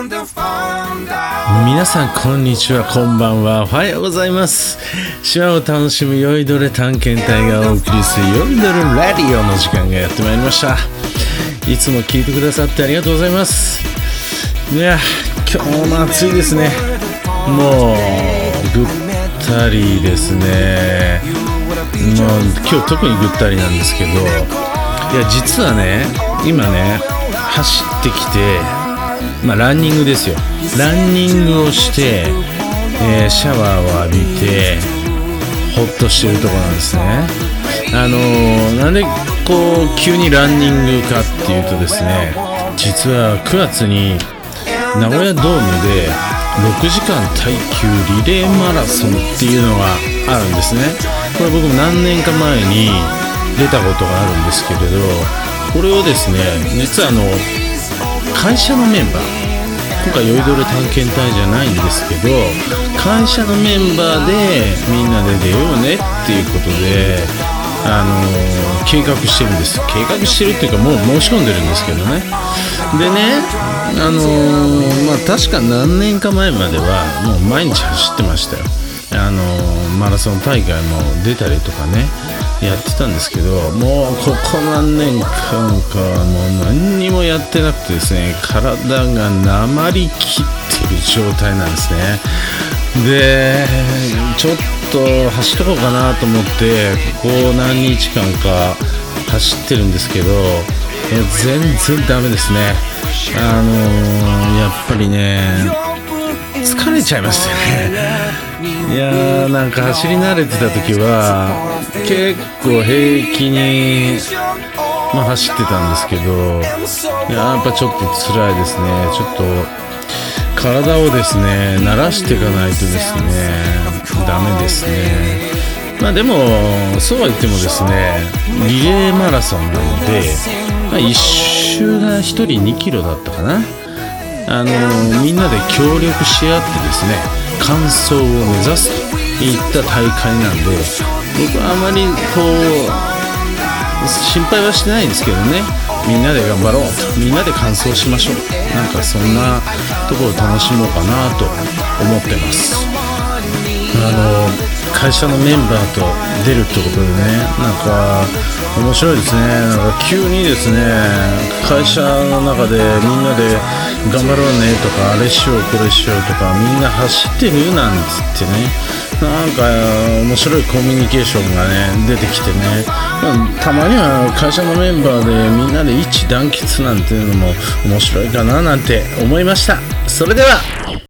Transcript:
皆さんこんにちはこんばんは。おはようございます。島を楽しむ酔いどれ探検隊がお送りする酔いどれラディオの時間がやってまいりました。いつも聞いてくださってありがとうございます。いや今日も暑いですね。もうぐったりですね。もう今日特にぐったりなんですけど。いや実はね今ね走ってきてまあランニングですよ。ランニングをして、えーシャワーを浴びてほっとしてるとこなんですね。あのーなんでこう急にランニングかっていうとですね実は9月に名古屋ドームで6時間耐久リレーマラソンっていうのがあるんですね。これ僕も何年か前に出たことがあるんですけれどこれをですね実はあの会社のメンバー。今回酔いどれ探検隊じゃないんですけど会社のメンバーでみんなで出ようねっていうことであの計画してるんです。計画してるっていうかもう申し込んでるんですけどね。でねあのまあ確か何年か前まではもう毎日走ってましたよ。あのマラソン大会も出たりとかね。やってたんですけどもうここ何年間かもう何にもやってなくてですね体がなまりきってる状態なんですね。でちょっと走っとこうかなと思ってここ何日間か走ってるんですけど全然ダメですね。あのやっぱりね疲れちゃいますよね。いやーなんか走り慣れてた時は結構平気に、まあ、走ってたんですけどやっぱちょっと辛いですね。ちょっと体をですね慣らしていかないとですねダメですね。まあでもそうは言ってもですねリレーマラソンなので、まあ、1周が1人2キロだったかな。あのみんなで協力し合ってですね完走を目指すといった大会なんで僕はあまりこう心配はしてないんですけどね。みんなで頑張ろう。みんなで完走しましょう。なんかそんなところを楽しもうかなと思ってます。会社のメンバーと出るってことでねなんか面白いですね。なんか急にですね会社の中でみんなで頑張ろうねとかあれしようこれしようとかみんな走ってるなんつってね。なんか面白いコミュニケーションがね出てきてね、まあたまには会社のメンバーでみんなで一致団結なんていうのも面白いかななんて思いました。それでは。